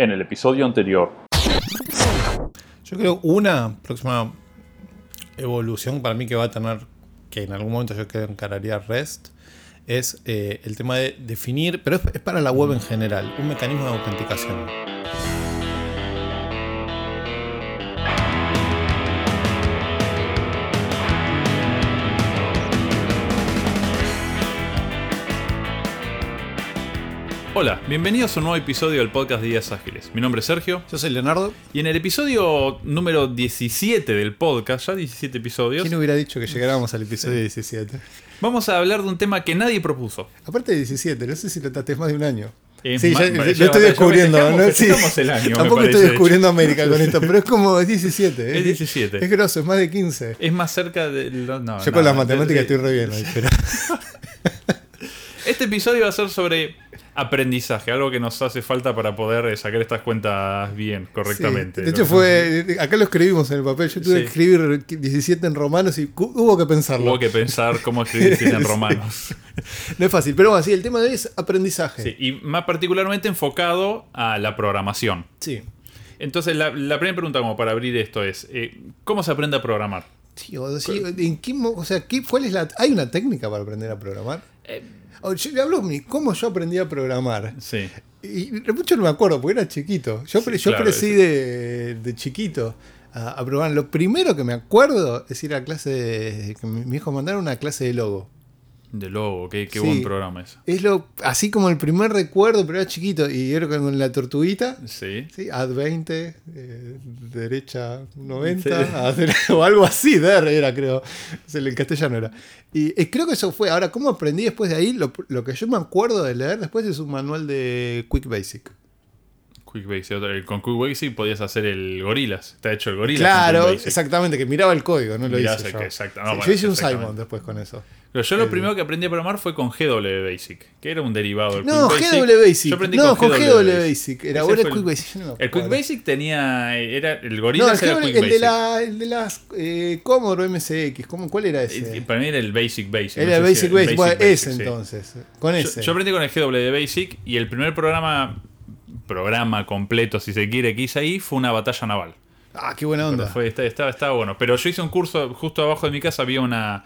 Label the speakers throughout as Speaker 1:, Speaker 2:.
Speaker 1: en el episodio anterior.
Speaker 2: Yo creo una próxima evolución para mí que va a tener, que en algún momento yo creo encararía REST, es eh, el tema de definir, pero es para la web en general, un mecanismo de autenticación.
Speaker 1: Hola, bienvenidos a un nuevo episodio del podcast Días Ágiles. Mi nombre es Sergio
Speaker 2: Yo soy Leonardo.
Speaker 1: y en el episodio número 17 del podcast, ya 17 episodios,
Speaker 2: ¿Quién hubiera dicho que llegáramos al episodio 17?
Speaker 1: vamos a hablar de un tema que nadie propuso.
Speaker 2: Aparte de 17, no sé si lo trates más de un año.
Speaker 1: Es
Speaker 2: sí, ya-
Speaker 1: ya-
Speaker 2: estoy descubriendo. ¿no? Sí.
Speaker 1: el año,
Speaker 2: Tampoco
Speaker 1: parece,
Speaker 2: estoy
Speaker 1: de
Speaker 2: descubriendo América con esto, pero es como es 17.
Speaker 1: Es 17.
Speaker 2: Es grosso, es más de 15.
Speaker 1: Es más cerca de... lo- no,
Speaker 2: Yo
Speaker 1: no,
Speaker 2: con las
Speaker 1: de-
Speaker 2: matemáticas
Speaker 1: de-
Speaker 2: estoy re bien hoy, pero.
Speaker 1: Este episodio va a ser sobre aprendizaje, algo que nos hace falta para poder eh, sacar estas cuentas bien, correctamente.
Speaker 2: Sí, De hecho, fue. Acá lo escribimos en el papel. Yo tuve
Speaker 1: Sí.
Speaker 2: que escribir 17 en romanos y hubo que pensarlo.
Speaker 1: Hubo que pensar cómo escribir cine en romanos.
Speaker 2: No es fácil, pero bueno, sí, el tema de hoy es aprendizaje.
Speaker 1: Sí, y más particularmente enfocado a la programación.
Speaker 2: Sí.
Speaker 1: Entonces, la, la primera pregunta como para abrir esto es, eh, ¿cómo se aprende a programar?
Speaker 2: Sí, o, sí, ¿en qué mo- o sea, ¿qué, ¿cuál es la. ¿Hay una técnica para aprender a programar?
Speaker 1: Eh,
Speaker 2: O, yo le hablo de cómo yo aprendí a programar.
Speaker 1: sí.
Speaker 2: Y mucho no me acuerdo, porque era chiquito. Yo,
Speaker 1: Sí,
Speaker 2: pre- yo
Speaker 1: claro,
Speaker 2: crecí de, de chiquito a, a programar. Lo primero que me acuerdo es ir a clase de. que mi mi hijo mandara una clase de logo.
Speaker 1: De logo, qué, qué
Speaker 2: Sí.
Speaker 1: buen programa es.
Speaker 2: Es lo así como el primer recuerdo, pero era chiquito. Y era con la tortuguita.
Speaker 1: Sí.
Speaker 2: Sí, ad 20, eh, derecha 90, a hacer- o algo así, der era, creo. En castellano era. Y eh, creo que eso fue. Ahora, ¿cómo aprendí después de ahí? Lo, lo que yo me acuerdo de leer después es un manual de Quick Basic.
Speaker 1: Quick Basic. Con Quick Basic podías hacer el Gorilas. Está hecho el Gorilas.
Speaker 2: Claro, exactamente, que miraba el código, no lo hice yo.
Speaker 1: que- exacto. No,
Speaker 2: Sí,
Speaker 1: bueno,
Speaker 2: yo hice un. Simon después con eso.
Speaker 1: Pero yo lo
Speaker 2: El-
Speaker 1: primero que aprendí a programar fue con GW Basic, que era un derivado del
Speaker 2: No,
Speaker 1: Quick Basic.
Speaker 2: GW Basic.
Speaker 1: Yo aprendí
Speaker 2: No, con GW
Speaker 1: Basic.
Speaker 2: Basic. Era bueno el Quick Basic. yo no
Speaker 1: El Quick. Basic tenía. Era, el
Speaker 2: No, el,
Speaker 1: era
Speaker 2: GW
Speaker 1: Quick
Speaker 2: el
Speaker 1: Basic.
Speaker 2: de, la, el de las eh, Commodore MSX. ¿cómo, ¿Cuál era ese?
Speaker 1: Eh, Para mí era el Basic Basic.
Speaker 2: Era el
Speaker 1: si
Speaker 2: Basic Basic. Bueno, ese
Speaker 1: sí.
Speaker 2: entonces. Con ese.
Speaker 1: yo aprendí con el GW Basic y el primer programa programa completo, si se quiere, que hice ahí fue una batalla naval.
Speaker 2: Ah, qué buena onda.
Speaker 1: fue, estaba, estaba bueno. Pero yo hice un curso, justo abajo de mi casa había una,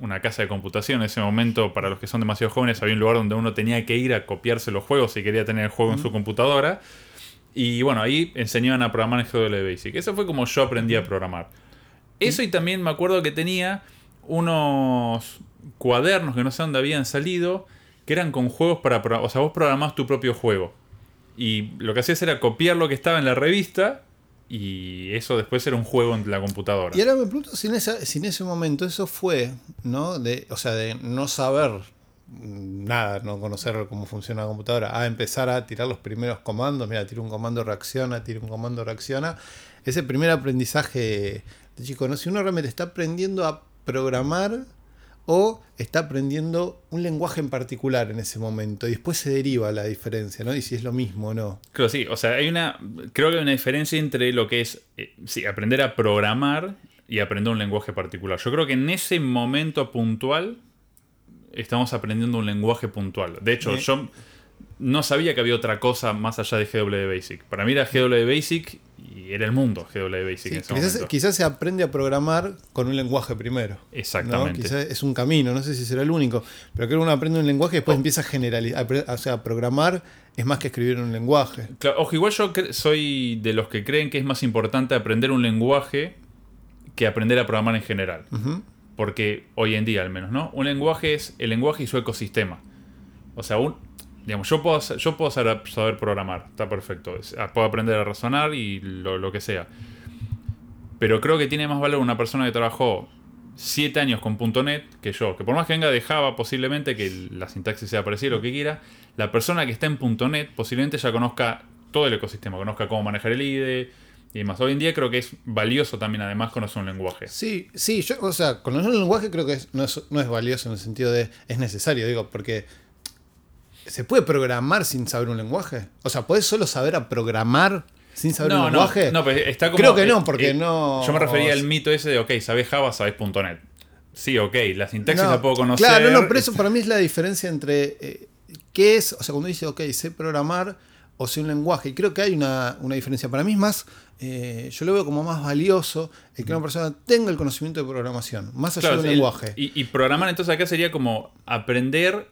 Speaker 1: una casa de computación. En ese momento, para los que son demasiado jóvenes, había un lugar donde uno tenía que ir a copiarse los juegos si quería tener el juego en su computadora. Y bueno, ahí enseñaban a programar en GW Basic. Eso fue como yo aprendí a programar. Eso y también me acuerdo que tenía unos cuadernos que no sé dónde habían salido, que eran con juegos para... O sea, vos programás tu propio juego. Y lo que hacías era copiar lo que estaba en la revista y eso después era un juego en la computadora.
Speaker 2: Y ahora me pregunto si en, esa- si ese momento eso fue, ¿no? De, o sea, de no saber nada, no conocer cómo funciona la computadora, a empezar a tirar los primeros comandos. Mira, tira un comando, reacciona, tira un comando, reacciona. Ese primer aprendizaje de chico, ¿no? Si uno realmente está aprendiendo a programar o está aprendiendo un lenguaje en particular en ese momento y después se deriva la diferencia, ¿no? Y si es lo mismo o no.
Speaker 1: Creo sí, o sea, hay una. Creo que hay una diferencia entre lo que es eh, sí, aprender a programar y aprender un lenguaje particular. Yo creo que en ese momento puntual estamos aprendiendo un lenguaje puntual. De hecho, yo no sabía que había otra cosa más allá de GW Basic. Para mí era GW Basic era el mundo GW Basic
Speaker 2: Sí,
Speaker 1: en ese
Speaker 2: quizás, se aprende a programar con un lenguaje primero.
Speaker 1: Exactamente.
Speaker 2: ¿no? Quizás es un camino, no sé si será el único, pero creo que uno aprende un lenguaje y después empieza a generalizar, o sea, programar es más que escribir un lenguaje.
Speaker 1: Claro, ojo, igual yo soy de los que creen que es más importante aprender un lenguaje que aprender a programar en general. Porque hoy en día al menos, ¿no? Un lenguaje es el lenguaje y su ecosistema. O sea, un, digamos, yo puedo, yo puedo saber, programar, está perfecto. Ah, Puedo aprender a razonar y lo, lo que sea. Pero creo que tiene más valor una persona que trabajó 7 años con .NET que yo. Que por más que venga de Java, posiblemente, que la sintaxis sea parecida, lo que quiera, la persona que está en .NET posiblemente ya conozca todo el ecosistema, conozca cómo manejar el IDE y demás. Hoy en día creo que es valioso también además conocer un lenguaje.
Speaker 2: Sí, sí, yo, o sea, conocer un lenguaje creo que es- no, es, no es valioso en el sentido de es necesario, digo, porque ¿se puede programar sin saber un lenguaje? O sea, ¿puedes solo saber a programar sin saber un lenguaje?
Speaker 1: No, pero está como,
Speaker 2: Creo que no, porque
Speaker 1: eh,
Speaker 2: no-
Speaker 1: Yo me refería al mito ese de, ok, sabes Java, sabes .NET. Sí, ok, la sintaxis
Speaker 2: No,
Speaker 1: la puedo conocer.
Speaker 2: Claro, no, pero eso para mí es la diferencia entre eh, qué es, o sea, cuando dice, ok, sé programar o sea un lenguaje. Y creo que hay una, una diferencia. Para mí es más, eh, yo lo veo como más valioso el que una persona tenga el conocimiento de programación, más allá
Speaker 1: Claro,
Speaker 2: del
Speaker 1: el-
Speaker 2: lenguaje.
Speaker 1: Y, y programar entonces acá sería como aprender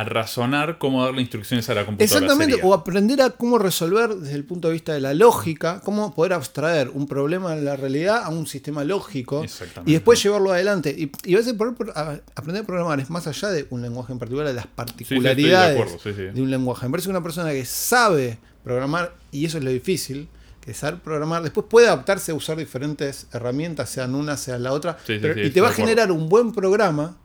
Speaker 1: a razonar cómo darle instrucciones a la computadora.
Speaker 2: Exactamente,
Speaker 1: sería.
Speaker 2: o aprender a cómo resolver desde el punto de vista de la lógica, cómo poder abstraer un problema de la realidad a un sistema lógico y después llevarlo adelante. Y, y a veces a- aprender a programar es más allá de un lenguaje en particular, de las particularidades
Speaker 1: acuerdo, sí, sí.
Speaker 2: de un lenguaje. Me parece que una persona que sabe programar, y eso es lo difícil, que saber programar, después puede adaptarse a usar diferentes herramientas, sean una, sea la otra, pero- y te va a generar un buen programa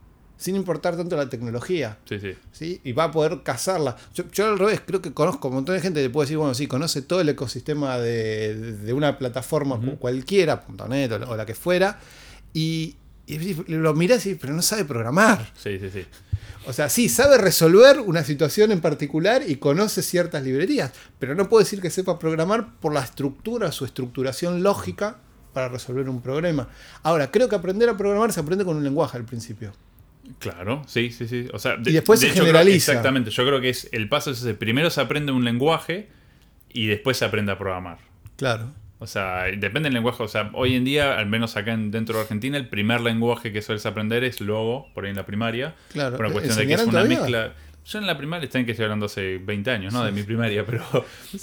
Speaker 2: sin importar tanto la tecnología.
Speaker 1: Sí, sí.
Speaker 2: ¿sí? Y va a poder cazarla. Yo, yo al revés, creo que conozco un montón de gente que puede decir, bueno, sí, conoce todo el ecosistema de, de una plataforma
Speaker 1: Ujú.
Speaker 2: cualquiera, .net o, la- o la que fuera, y, y lo mirás y dices, pero no sabe programar.
Speaker 1: Sí, sí, sí.
Speaker 2: O sea, sí, sabe resolver una situación en particular y conoce ciertas librerías, pero no puedo decir que sepa programar por la estructura, su estructuración lógica para resolver un problema. Ahora, creo que aprender a programar se aprende con un lenguaje al principio.
Speaker 1: Claro, sí, sí, sí. O sea,
Speaker 2: Y después se
Speaker 1: hecho, creo-
Speaker 2: generaliza.
Speaker 1: exactamente. Yo creo que es el paso es ese. Primero se aprende un lenguaje y después se aprende a programar.
Speaker 2: Claro.
Speaker 1: O sea, depende del lenguaje. O sea, hoy en día, al menos acá en- dentro de Argentina, el primer lenguaje que sueles aprender es Logo, por ahí en la primaria.
Speaker 2: Claro.
Speaker 1: Por una cuestión de que es
Speaker 2: ¿Enseñarán
Speaker 1: una
Speaker 2: todavía?
Speaker 1: mezcla. Yo en la primaria, están que estoy hablando hace 20 años, ¿no? De mi primaria, pero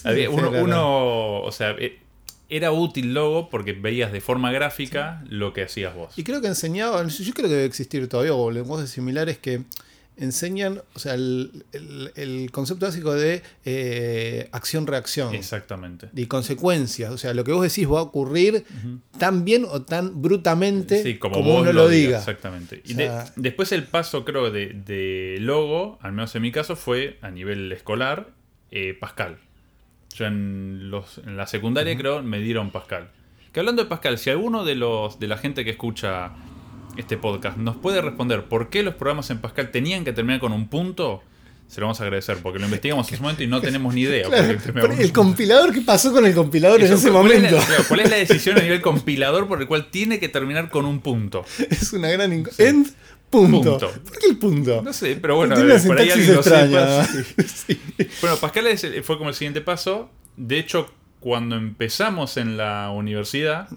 Speaker 1: había-
Speaker 2: sí,
Speaker 1: uno,
Speaker 2: claro.
Speaker 1: uno, o sea, eh, era útil Logo porque veías de forma gráfica lo que hacías vos.
Speaker 2: Y creo que enseñaban, yo creo que debe existir todavía, o lenguajes similares que enseñan, o sea, el, el- el concepto básico de eh, acción-reacción
Speaker 1: Exactamente.
Speaker 2: y consecuencias. O sea, lo que vos decís va a ocurrir tan bien o tan brutamente
Speaker 1: Sí, como,
Speaker 2: como,
Speaker 1: vos
Speaker 2: uno
Speaker 1: lo
Speaker 2: lo
Speaker 1: digas,
Speaker 2: diga.
Speaker 1: Exactamente. Y
Speaker 2: O sea-
Speaker 1: de- después el paso, creo, de, de logo, al menos en mi caso, fue a nivel escolar, eh, Pascal. Yo en, los, en la secundaria, creo, me dieron Pascal. Que hablando de Pascal, si alguno de los de la gente que escucha este podcast nos puede responder por qué los programas en Pascal tenían que terminar con un punto, se lo vamos a agradecer, porque lo investigamos en ese momento y no tenemos ni idea.
Speaker 2: Claro, el compilador, ¿qué pasó con el compilador en ese
Speaker 1: ¿cuál es la-
Speaker 2: momento?
Speaker 1: claro, ¿Cuál es la decisión a nivel compilador por el cual tiene que terminar con un punto?
Speaker 2: Es una gran... inc- End, punto.
Speaker 1: Punto.
Speaker 2: ¿Por qué el punto?
Speaker 1: No sé, pero bueno, eh, por ahí alguien lo
Speaker 2: extraña.
Speaker 1: sepa.
Speaker 2: Sí.
Speaker 1: Bueno, Pascal fue como el siguiente paso. De hecho, cuando empezamos en la universidad,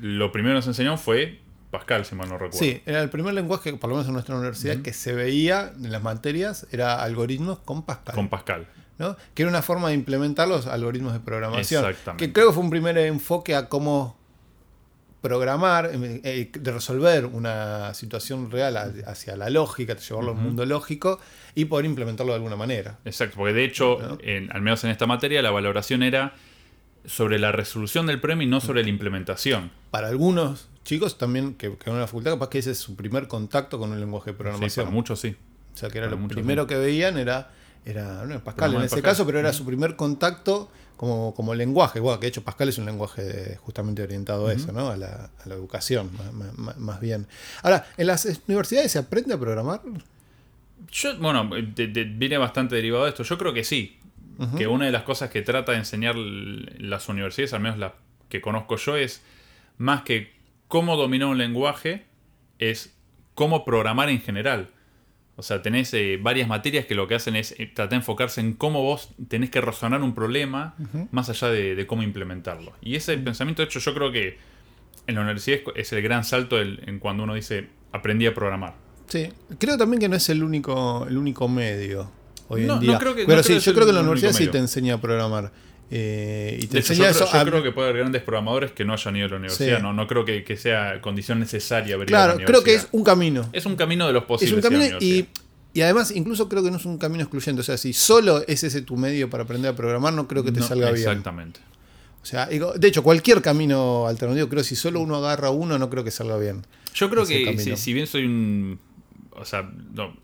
Speaker 1: lo primero que nos enseñó fue Pascal, si mal no recuerdo.
Speaker 2: Sí, era el primer lenguaje, por lo menos en nuestra universidad, que se veía en las materias, era algoritmos con Pascal.
Speaker 1: Con Pascal.
Speaker 2: ¿no? Que era una forma de implementar los algoritmos de programación.
Speaker 1: Exactamente.
Speaker 2: Que creo que fue un primer enfoque a cómo programar, eh, eh, de resolver una situación real a- hacia la lógica, llevarlo al mundo lógico y poder implementarlo de alguna manera.
Speaker 1: Exacto, porque de hecho,
Speaker 2: ¿No?
Speaker 1: en- al menos en esta materia, la valoración era sobre la resolución del premio y no sobre la implementación.
Speaker 2: Para algunos chicos también que, que van a la facultad, capaz que ese es su primer contacto con un lenguaje de
Speaker 1: Sí,
Speaker 2: programación.
Speaker 1: para muchos sí.
Speaker 2: O sea, que era
Speaker 1: Para
Speaker 2: lo primero
Speaker 1: sí.
Speaker 2: que veían era, era Pascal
Speaker 1: en
Speaker 2: ese
Speaker 1: Pascal.
Speaker 2: caso, pero era su primer contacto como, como lenguaje. Bueno, que de hecho Pascal es un lenguaje de- justamente orientado a eso, ¿no? A la, a la educación, más, más- más bien. Ahora, ¿en las universidades se aprende a programar?
Speaker 1: Yo, bueno, de- de- viene bastante derivado de esto. Yo creo que sí. Que una de las cosas que trata de enseñar las universidades, al menos la que conozco yo, es más que cómo dominar un lenguaje, es cómo programar en general. O sea, tenés eh, varias materias que lo que hacen es eh, tratar de enfocarse en cómo vos tenés que razonar un problema más allá de, de cómo implementarlo. Y ese pensamiento, de hecho, yo creo que en la universidad es, es el gran salto del- en cuando uno dice aprendí a programar.
Speaker 2: Sí. Creo también que no es el único, el único medio hoy
Speaker 1: No,
Speaker 2: en
Speaker 1: no creo que- no
Speaker 2: pero
Speaker 1: creo
Speaker 2: sí,
Speaker 1: que
Speaker 2: yo creo que en la universidad sí
Speaker 1: medio.
Speaker 2: te enseña a programar. Eh, y te
Speaker 1: De hecho, yo, creo,
Speaker 2: eso
Speaker 1: yo
Speaker 2: a-
Speaker 1: creo que puede haber grandes programadores que no hayan ido a la universidad.
Speaker 2: Sí.
Speaker 1: No, no creo que, que sea condición necesaria a la
Speaker 2: Claro, creo que es un camino.
Speaker 1: Es un camino de los
Speaker 2: Es
Speaker 1: posibles.
Speaker 2: un camino y, además incluso creo que no es un camino excluyente. O sea, si solo es ese tu medio para aprender a programar, no creo que te
Speaker 1: No,
Speaker 2: salga bien.
Speaker 1: Exactamente.
Speaker 2: O sea, de hecho, cualquier camino alternativo, creo que si solo uno agarra uno, no creo que salga bien.
Speaker 1: Yo creo que si, si bien soy un... O sea, no-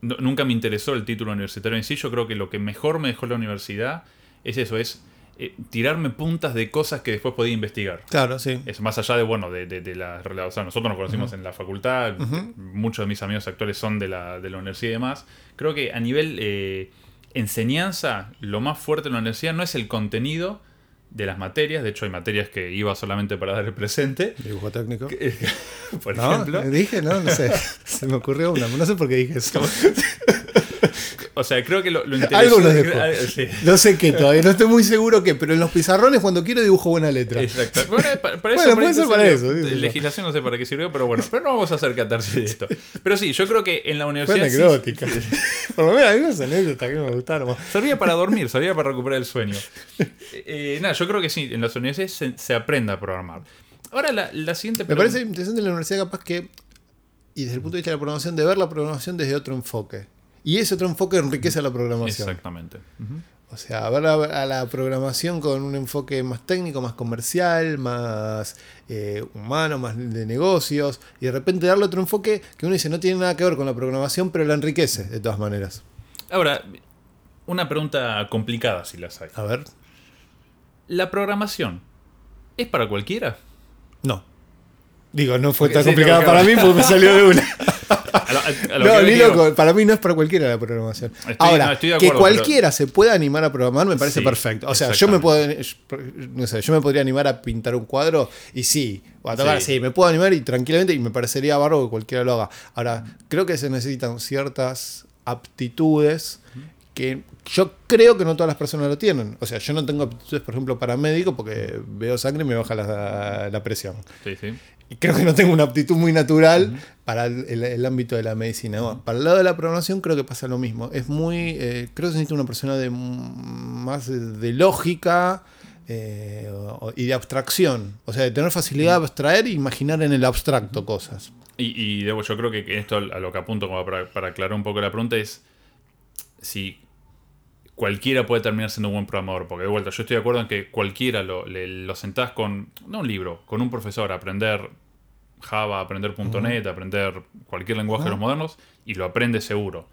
Speaker 1: no- nunca me interesó el título universitario en sí. Yo creo que lo que mejor me dejó la universidad es eso, es eh, tirarme puntas de cosas que después podía investigar.
Speaker 2: Claro, sí.
Speaker 1: Es más allá de, bueno, de, de, de la o sea, nosotros nos conocimos en la facultad, muchos de mis amigos actuales son de la, de la universidad y demás. Creo que a nivel eh, enseñanza, lo más fuerte en la universidad no es el contenido de las materias, de hecho hay materias que iba solamente para dar el presente,
Speaker 2: Dibujo técnico.
Speaker 1: por
Speaker 2: ¿No?
Speaker 1: ejemplo.
Speaker 2: Dije, no, no sé. Se me ocurrió una, no sé por qué dije eso.
Speaker 1: O sea, creo que lo, lo interesante.
Speaker 2: Algo nos dejó.
Speaker 1: Ah, sí.
Speaker 2: No sé qué todavía, no estoy muy seguro qué, pero en los pizarrones cuando quiero dibujo buena letra.
Speaker 1: Exacto. Bueno, para, para
Speaker 2: Bueno,
Speaker 1: eso,
Speaker 2: puede ser para eso, sí, sí.
Speaker 1: Legislación no sé para qué sirvió, pero bueno. Pero no vamos a hacer catarsis de esto. Pero sí, yo creo que en la
Speaker 2: Fue
Speaker 1: universidad. sí-
Speaker 2: anecdótica. Por lo menos hay unas anécdotas que me gustaron.
Speaker 1: Servía para dormir, servía para recuperar el sueño. Eh, nada, yo creo que sí, en las universidades se, se aprende a programar. Ahora la, la siguiente
Speaker 2: Me
Speaker 1: pregunta-
Speaker 2: parece interesante en la universidad capaz que, y desde el punto de vista de la programación, de ver la programación desde otro enfoque. Y ese otro enfoque enriquece a la programación.
Speaker 1: Exactamente.
Speaker 2: O sea, ver a, la programación con un enfoque más técnico, más comercial, más eh, humano, más de negocios, y de repente darle otro enfoque que uno dice no tiene nada que ver con la programación, pero la enriquece de todas maneras.
Speaker 1: Ahora, una pregunta complicada si las hay.
Speaker 2: A ver,
Speaker 1: ¿La programación es para cualquiera?
Speaker 2: no. Digo, no fue tan
Speaker 1: Sí,
Speaker 2: complicada
Speaker 1: no,
Speaker 2: para mí porque me salió de una.
Speaker 1: A lo- a- a lo
Speaker 2: No, ni loco, para mí no es para cualquiera la programación.
Speaker 1: Estoy-
Speaker 2: Ahora,
Speaker 1: no,
Speaker 2: que cualquiera se pueda animar a programar me parece
Speaker 1: Sí,
Speaker 2: perfecto. O sea, yo me puedo, no sé, yo me podría animar a pintar un cuadro y sí, o a tocar,
Speaker 1: Sí.
Speaker 2: sí, me puedo animar y tranquilamente y me parecería barro que cualquiera lo haga. Ahora, creo que se necesitan ciertas aptitudes que yo creo que no todas las personas lo tienen. O sea, yo no tengo aptitudes, por ejemplo, para médico porque veo sangre y me baja la, la presión.
Speaker 1: Sí, sí.
Speaker 2: Y creo que no tengo una aptitud muy natural para el, el- el ámbito de la medicina. Para el lado de la programación creo que pasa lo mismo. Es muy, eh, creo que se necesita una persona de más de, lógica eh, y de abstracción. O sea, de tener facilidad de abstraer e imaginar en el abstracto cosas.
Speaker 1: Y, y debo, yo creo que que esto a lo que apunto como para, para aclarar un poco la pregunta es si cualquiera puede terminar siendo un buen programador. Porque de vuelta, yo estoy de acuerdo en que cualquiera lo, le- lo sentás con, no un libro, con un profesor a aprender Java, aprender .NET, aprender cualquier lenguaje de los modernos y lo aprende seguro.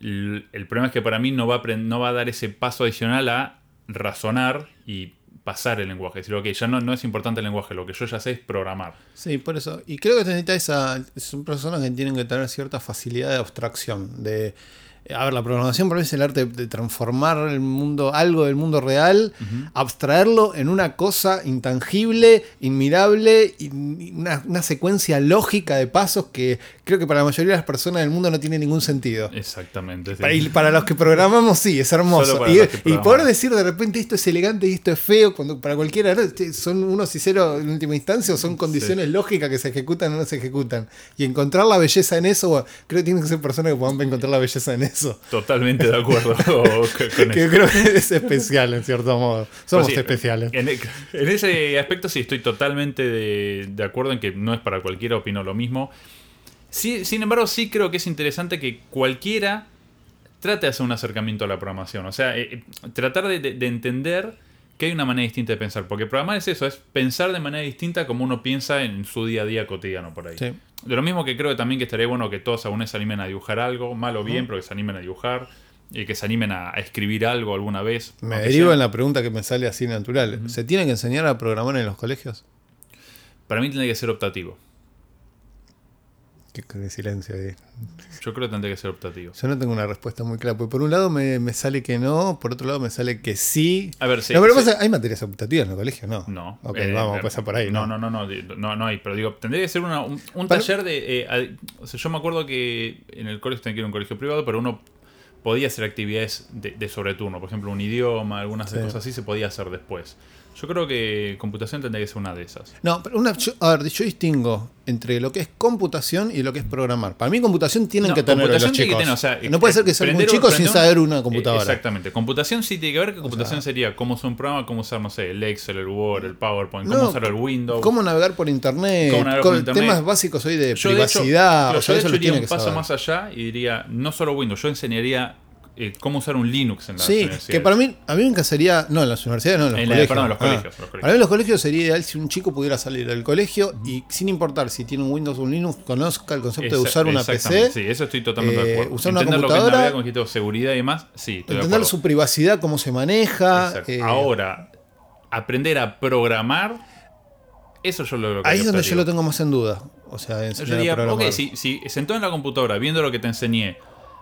Speaker 1: El, el problema es que para mí no va, a no va a dar ese paso adicional a razonar y pasar el lenguaje. Es decir, ok, ya no, no es importante el lenguaje, lo que yo ya sé es programar.
Speaker 2: Sí, por eso. Y creo que necesita esa. Son personas que tienen que tener cierta facilidad de abstracción. De. A ver, la programación para mí es el arte de transformar el mundo, algo del mundo real, abstraerlo en una cosa intangible, inmirable, y una, una secuencia lógica de pasos que creo que para la mayoría de las personas del mundo no tiene ningún sentido.
Speaker 1: Exactamente. sí.
Speaker 2: Para, y para los que programamos, sí, es hermoso. Y, poder decir de repente esto es elegante y esto es feo, cuando para cualquiera son unos y cero en última instancia o son condiciones lógicas que se ejecutan o no se ejecutan. Y encontrar la belleza en eso, creo que tienen que ser personas que puedan encontrar la belleza en eso.
Speaker 1: Totalmente de acuerdo con
Speaker 2: Que
Speaker 1: eso.
Speaker 2: creo que es especial en cierto modo. Somos
Speaker 1: Pues sí,
Speaker 2: especiales.
Speaker 1: En, en ese aspecto sí estoy totalmente de, de acuerdo en que no es para cualquiera, opino lo mismo. Sí, sin embargo, sí creo que es interesante que cualquiera trate de hacer un acercamiento a la programación. O sea, eh, eh, tratar de, de- de entender que hay una manera distinta de pensar. Porque programar es eso, es pensar de manera distinta como uno piensa en su día a día cotidiano por ahí.
Speaker 2: Sí.
Speaker 1: De lo mismo que creo que también que estaría bueno que todos alguna vez se animen a dibujar algo, mal o bien, pero que se animen a dibujar. Y que se animen a, a escribir algo alguna vez.
Speaker 2: Me derivo
Speaker 1: sea-
Speaker 2: en la pregunta que me sale así natural. ¿Se tiene que enseñar a programar en los colegios?
Speaker 1: Para mí tendría que ser optativo.
Speaker 2: Qué, qué silencio ahí.
Speaker 1: Yo creo que tendría que ser optativo.
Speaker 2: Yo no tengo una respuesta muy clara. Porque por un lado me, me sale que no, por otro lado me sale que sí.
Speaker 1: A ver, sí.
Speaker 2: no, pero
Speaker 1: sí.
Speaker 2: pasa- hay materias optativas en el colegio, ¿no?
Speaker 1: No.
Speaker 2: Ok,
Speaker 1: Eh,
Speaker 2: vamos a pasar por ahí.
Speaker 1: No, no, no, no, no, no hay. Pero digo, tendría que ser una- un, taller de. eh, o sea, yo me acuerdo que en el colegio tenía que ir a un colegio privado, pero uno podía hacer actividades de, de sobreturno. Por ejemplo, un idioma, algunas
Speaker 2: Sí.
Speaker 1: cosas así se podía hacer después. Yo creo que computación tendría que ser una de esas.
Speaker 2: No, pero una, yo- a ver, yo distingo entre lo que es computación y lo que es programar. Para mí computación tienen
Speaker 1: No,
Speaker 2: que tener los chicos.
Speaker 1: que tener, o sea,
Speaker 2: no puede ser que sea un chico sin saber una
Speaker 1: Eh,
Speaker 2: computadora.
Speaker 1: Exactamente. Computación sí tiene que ver que computación sería cómo usar un programa, cómo usar, no sé, el Excel, el Word, el PowerPoint, cómo
Speaker 2: No,
Speaker 1: usar el Windows.
Speaker 2: Cómo navegar por internet,
Speaker 1: Cómo navegar por internet.
Speaker 2: temas básicos hoy de
Speaker 1: Yo, de hecho,
Speaker 2: privacidad.
Speaker 1: claro,
Speaker 2: o sea,
Speaker 1: yo de
Speaker 2: eso
Speaker 1: hecho
Speaker 2: lo
Speaker 1: iría un paso
Speaker 2: saber.
Speaker 1: más allá y diría, no solo Windows, yo enseñaría eh, cómo usar un Linux en la
Speaker 2: Sí, que para mí, a mí me sería, no en las universidades, no en los
Speaker 1: En la-
Speaker 2: colegios.
Speaker 1: perdón, en los
Speaker 2: Ah.
Speaker 1: colegios, los colegios.
Speaker 2: Para mí en los colegios sería ideal si un chico pudiera salir del colegio y sin importar si tiene un Windows o un Linux, conozca el concepto de usar una PC,
Speaker 1: Sí, eso estoy totalmente
Speaker 2: eh,
Speaker 1: de acuerdo.
Speaker 2: usar una
Speaker 1: Entender lo que es
Speaker 2: computadora,
Speaker 1: con seguridad y demás, sí, estoy de
Speaker 2: entender su privacidad, cómo se maneja. Eh,
Speaker 1: Ahora, aprender a programar, eso yo lo, lo que
Speaker 2: ahí es donde yo lo tengo más en duda. O sea, enseñar
Speaker 1: Yo diría, ok, si, si sentado en la computadora, viendo lo que te enseñé,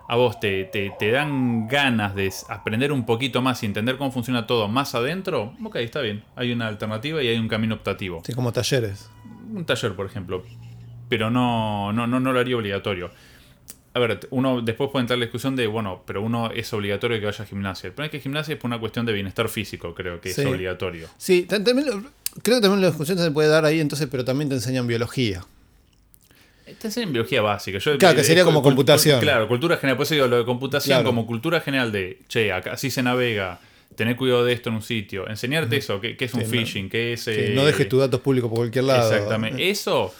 Speaker 1: a vos te, te, te dan ganas de aprender un poquito más y entender cómo funciona todo más adentro, ok, está bien. Hay una alternativa y hay un camino optativo.
Speaker 2: Sí, como talleres.
Speaker 1: Un taller, por ejemplo. Pero no, no, no, no lo haría obligatorio. A ver, uno después puede entrar en la discusión de, bueno, pero uno es obligatorio que vaya a gimnasia. El problema es que gimnasia es por una cuestión de bienestar físico, creo que
Speaker 2: Sí.
Speaker 1: es obligatorio.
Speaker 2: Sí, ta- también, creo que también la discusión se puede dar ahí, entonces, pero también te enseñan biología.
Speaker 1: Te enseñan biología básica. Yo,
Speaker 2: Claro, que
Speaker 1: eh,
Speaker 2: sería como computación.
Speaker 1: Claro, cultura general. Por eso digo lo de computación
Speaker 2: Claro.
Speaker 1: como cultura general de, che, acá así se navega, tener cuidado de esto en un sitio, enseñarte eso, qué, qué es un
Speaker 2: Sí, no-
Speaker 1: phishing, qué es... Eh,
Speaker 2: no dejes tus datos públicos por cualquier lado.
Speaker 1: Exactamente. Eso,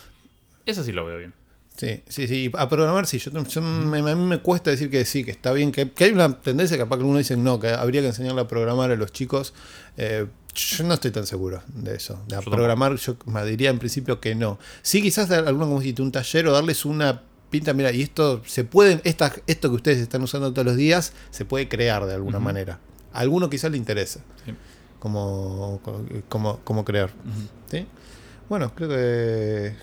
Speaker 1: eso sí lo veo bien.
Speaker 2: Sí, sí, sí. A programar, sí. Yo, yo- me- a mí me cuesta decir que sí, que está bien, que, que hay una tendencia capaz que algunos dicen no, que habría que enseñarle a programar a los chicos. Eh, yo no estoy tan seguro de eso. De
Speaker 1: Yo
Speaker 2: programar, yo me diría en principio que no. Sí, quizás dar alguno como dijiste, un taller o darles una pinta, mira, y esto se pueden, esta, esto que ustedes están usando todos los días, se puede crear de alguna manera. A alguno quizás le interese.
Speaker 1: Sí.
Speaker 2: Como, como, como crear. ¿Sí? Bueno, creo que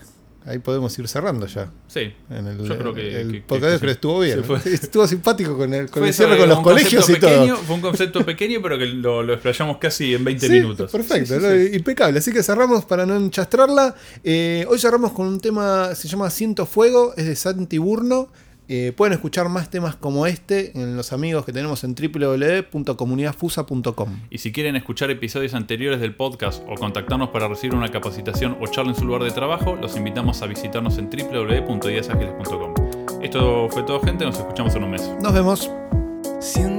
Speaker 2: ahí podemos ir cerrando ya.
Speaker 1: Sí.
Speaker 2: En el,
Speaker 1: Yo creo que-
Speaker 2: el
Speaker 1: que-
Speaker 2: podcast,
Speaker 1: que-
Speaker 2: estuvo bien.
Speaker 1: fue.
Speaker 2: ¿eh? Estuvo simpático con el, con el cierre
Speaker 1: eso,
Speaker 2: con los colegios y todo.
Speaker 1: Fue un concepto pequeño, pero que lo, lo explayamos casi en 20
Speaker 2: Sí,
Speaker 1: minutos.
Speaker 2: Perfecto,
Speaker 1: Sí, sí,
Speaker 2: ¿no?
Speaker 1: sí.
Speaker 2: impecable. Así que cerramos para no enchastrarla. Eh, hoy cerramos con un tema, se llama Ciento Fuego, es de Santi Burno. Eh, pueden escuchar más temas como este en los amigos que tenemos en www.comunidadfusa.com.
Speaker 1: Y si quieren escuchar episodios anteriores del podcast o contactarnos para recibir una capacitación o charla en su lugar de trabajo, los invitamos a visitarnos en www.ideasagiles.com. Esto fue todo, gente. Nos escuchamos en un mes.
Speaker 2: Nos vemos.
Speaker 3: Siento